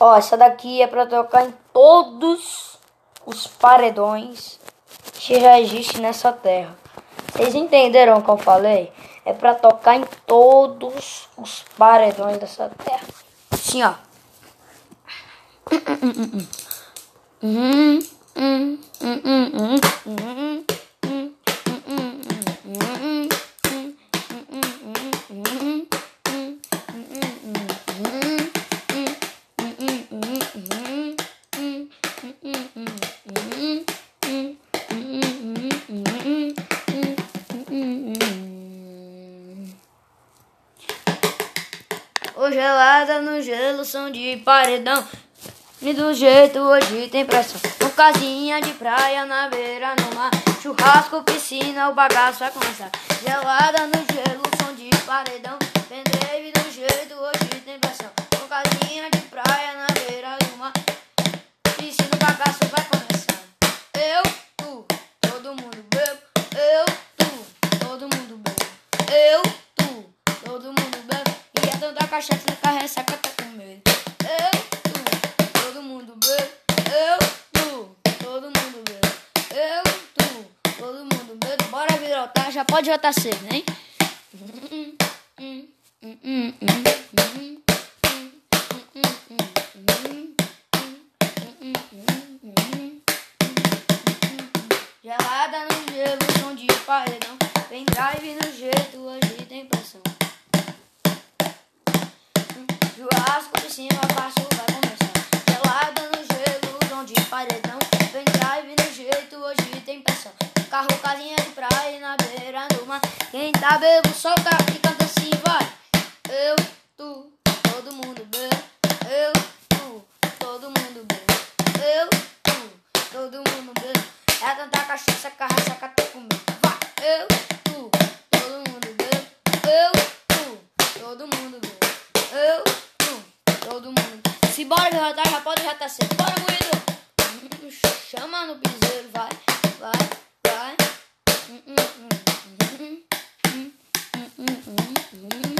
Ó, essa daqui é pra tocar em todos os paredões que já existe nessa terra. Vocês entenderam o que eu falei? É pra tocar em todos os paredões dessa terra. Assim, ó. Uhum, uhum, uhum, O gelada no gelo, som de paredão. E do jeito hoje tem pressão. Com casinha de praia na beira no mar. Churrasco, piscina, o bagaço vai começar. Gelada no gelo, som de paredão. É tanta cachaça que a ressaca tá com medo. Eu, tu, todo mundo bebe. Eu, tu, todo mundo bebe. Eu, tu, todo mundo bebe. Bora virotar, já pode votar cedo, hein? Gelada no gelo, som de paredão. Vem drive no Churrasco de cima, baixo vai começar. Gelada no gelo, som de paredão. Vem drive no jeito, hoje tem pressão. Carro, casinha de praia na beira do mar. Quem tá bebo, solta e canta assim, vai. Eu, tu, todo mundo bebe. Eu, tu, todo mundo bebe. Eu, tu, todo mundo bebe. É cantar cachaça, carraça, cata todo mundo. Se bora já tá, já pode, já tá cedo. Bora, moído! Chama no piseiro, vai, vai, vai. Hum, hum, hum, hum, hum, hum, hum, hum. hum, hum, hum.